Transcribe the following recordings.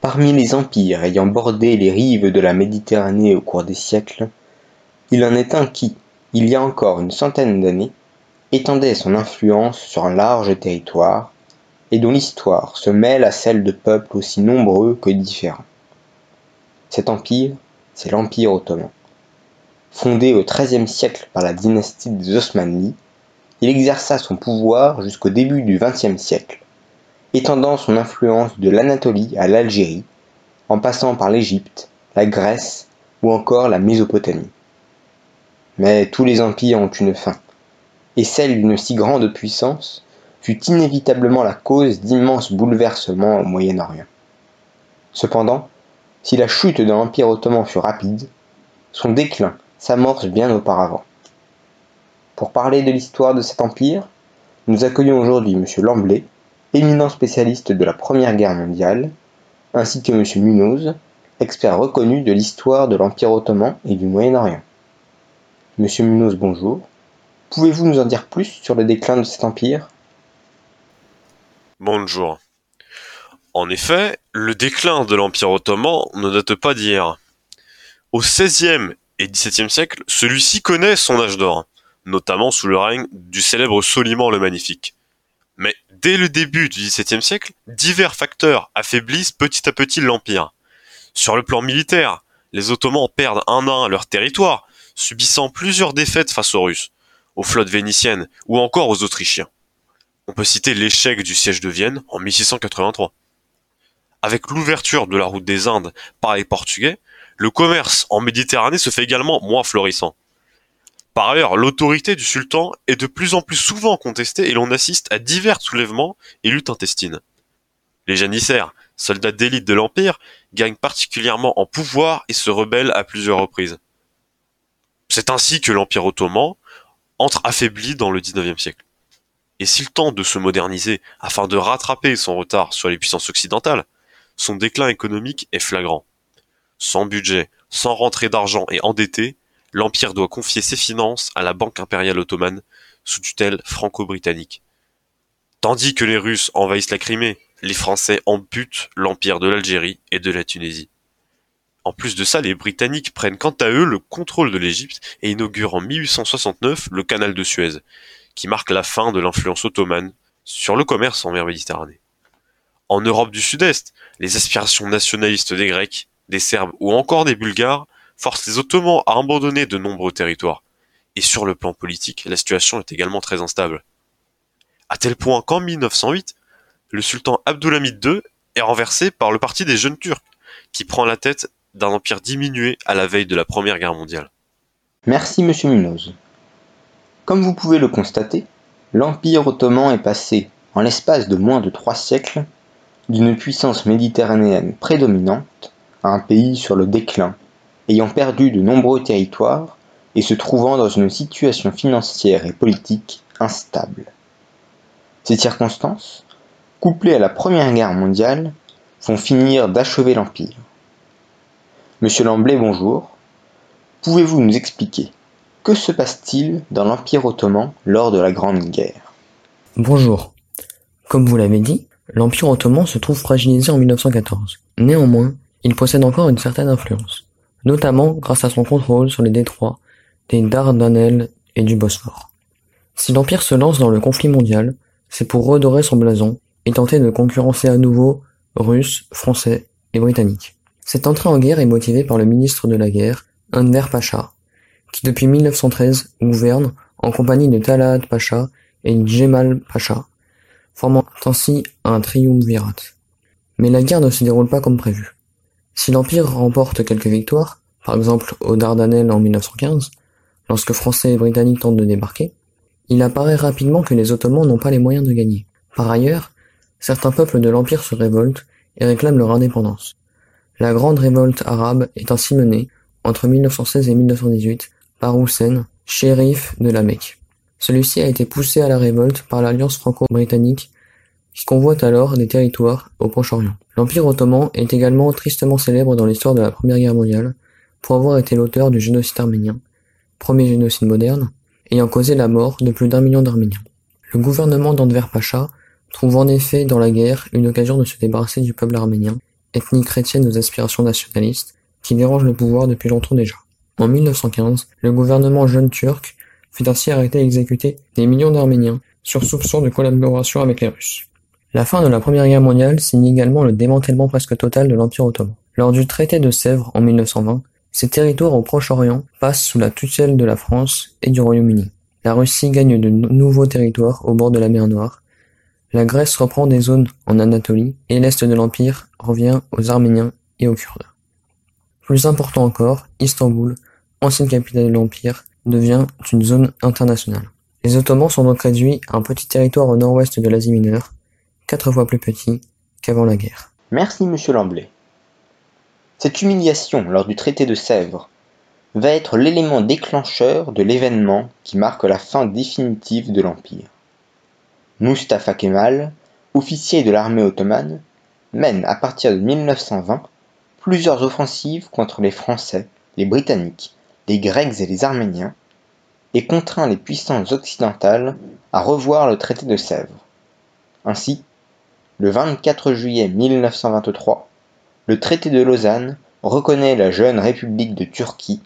Parmi les empires ayant bordé les rives de la Méditerranée au cours des siècles, il en est un qui, il y a encore une centaine d'années, étendait son influence sur un large territoire, et dont l'histoire se mêle à celle de peuples aussi nombreux que différents. Cet empire, c'est l'Empire ottoman. Fondé au XIIIe siècle par la dynastie des Osmanlis, il exerça son pouvoir jusqu'au début du XXe siècle, étendant son influence de l'Anatolie à l'Algérie, en passant par l'Égypte, la Grèce ou encore la Mésopotamie. Mais tous les empires ont une fin, et celle d'une si grande puissance fut inévitablement la cause d'immenses bouleversements au Moyen-Orient. Cependant, si la chute de l'Empire ottoman fut rapide, son déclin s'amorce bien auparavant. Pour parler de l'histoire de cet empire, nous accueillons aujourd'hui M. Lamblay, éminent spécialiste de la Première Guerre mondiale, ainsi que M. Munoz, expert reconnu de l'histoire de l'Empire ottoman et du Moyen-Orient. Monsieur Munoz, bonjour. Pouvez-vous nous en dire plus sur le déclin de cet empire? Bonjour. En effet, le déclin de l'Empire ottoman ne date pas d'hier. Au XVIe et XVIIe siècle, celui-ci connaît son âge d'or, notamment sous le règne du célèbre Soliman le Magnifique. Mais dès le début du XVIIe siècle, divers facteurs affaiblissent petit à petit l'Empire. Sur le plan militaire, les Ottomans perdent un à un leur territoire, subissant plusieurs défaites face aux Russes, aux flottes vénitiennes ou encore aux Autrichiens. On peut citer l'échec du siège de Vienne en 1683. Avec l'ouverture de la route des Indes par les Portugais, le commerce en Méditerranée se fait également moins florissant. Par ailleurs, l'autorité du sultan est de plus en plus souvent contestée et l'on assiste à divers soulèvements et luttes intestines. Les janissaires, soldats d'élite de l'Empire, gagnent particulièrement en pouvoir et se rebellent à plusieurs reprises. C'est ainsi que l'Empire ottoman entre affaibli dans le XIXe siècle. Et s'il tente de se moderniser afin de rattraper son retard sur les puissances occidentales, son déclin économique est flagrant. Sans budget, sans rentrée d'argent et endetté, l'Empire doit confier ses finances à la Banque impériale ottomane, sous tutelle franco-britannique. Tandis que les Russes envahissent la Crimée, les Français amputent l'Empire de l'Algérie et de la Tunisie. En plus de ça, les Britanniques prennent quant à eux le contrôle de l'Égypte et inaugurent en 1869 le canal de Suez, qui marque la fin de l'influence ottomane sur le commerce en mer Méditerranée. En Europe du Sud-Est, les aspirations nationalistes des Grecs, des Serbes ou encore des Bulgares forcent les Ottomans à abandonner de nombreux territoires. Et sur le plan politique, la situation est également très instable. À tel point qu'en 1908, le sultan Abdulhamid II est renversé par le parti des jeunes Turcs, qui prend la tête d'un empire diminué à la veille de la Première Guerre mondiale. Merci Monsieur Munoz. Comme vous pouvez le constater, l'Empire ottoman est passé, en l'espace de moins de trois siècles, d'une puissance méditerranéenne prédominante à un pays sur le déclin, ayant perdu de nombreux territoires et se trouvant dans une situation financière et politique instable. Ces circonstances, couplées à la Première Guerre mondiale, vont finir d'achever l'Empire. Monsieur Lamblay, bonjour. Pouvez-vous nous expliquer que se passe-t-il dans l'Empire ottoman lors de la Grande Guerre? Bonjour. Comme vous l'avez dit, l'Empire ottoman se trouve fragilisé en 1914. Néanmoins, il possède encore une certaine influence, notamment grâce à son contrôle sur les détroits des Dardanelles et du Bosphore. Si l'Empire se lance dans le conflit mondial, c'est pour redorer son blason et tenter de concurrencer à nouveau Russes, Français et Britanniques. Cette entrée en guerre est motivée par le ministre de la guerre, Enver Pacha, qui depuis 1913 gouverne en compagnie de Talat Pacha et Djemal Pacha, formant ainsi un triumvirat. Mais la guerre ne se déroule pas comme prévu. Si l'Empire remporte quelques victoires, par exemple aux Dardanelles en 1915, lorsque Français et Britanniques tentent de débarquer, il apparaît rapidement que les Ottomans n'ont pas les moyens de gagner. Par ailleurs, certains peuples de l'Empire se révoltent et réclament leur indépendance. La grande révolte arabe est ainsi menée, entre 1916 et 1918, par Hussein, shérif de la Mecque. Celui-ci a été poussé à la révolte par l'alliance franco-britannique qui convoite alors des territoires au Proche-Orient. L'Empire ottoman est également tristement célèbre dans l'histoire de la Première Guerre mondiale pour avoir été l'auteur du génocide arménien, premier génocide moderne, ayant causé la mort de plus d'un million d'Arméniens. Le gouvernement d'Enver Pacha trouve en effet dans la guerre une occasion de se débarrasser du peuple arménien ethnie chrétienne aux aspirations nationalistes, qui dérange le pouvoir depuis longtemps déjà. En 1915, le gouvernement jeune turc fit ainsi arrêter et exécuter des millions d'Arméniens sur soupçon de collaboration avec les Russes. La fin de la Première Guerre mondiale signe également le démantèlement presque total de l'Empire ottoman. Lors du traité de Sèvres en 1920, ces territoires au Proche-Orient passent sous la tutelle de la France et du Royaume-Uni. La Russie gagne de nouveaux territoires au bord de la mer Noire. La Grèce reprend des zones en Anatolie et l'est de l'Empire revient aux Arméniens et aux Kurdes. Plus important encore, Istanbul, ancienne capitale de l'Empire, devient une zone internationale. Les Ottomans sont donc réduits à un petit territoire au nord-ouest de l'Asie mineure, quatre fois plus petit qu'avant la guerre. Merci, monsieur Lamblay. Cette humiliation lors du traité de Sèvres va être l'élément déclencheur de l'événement qui marque la fin définitive de l'Empire. Mustafa Kemal, officier de l'armée ottomane, mène à partir de 1920 plusieurs offensives contre les Français, les Britanniques, les Grecs et les Arméniens, et contraint les puissances occidentales à revoir le traité de Sèvres. Ainsi, le 24 juillet 1923, le traité de Lausanne reconnaît la jeune République de Turquie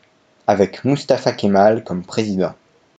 avec Mustafa Kemal comme président.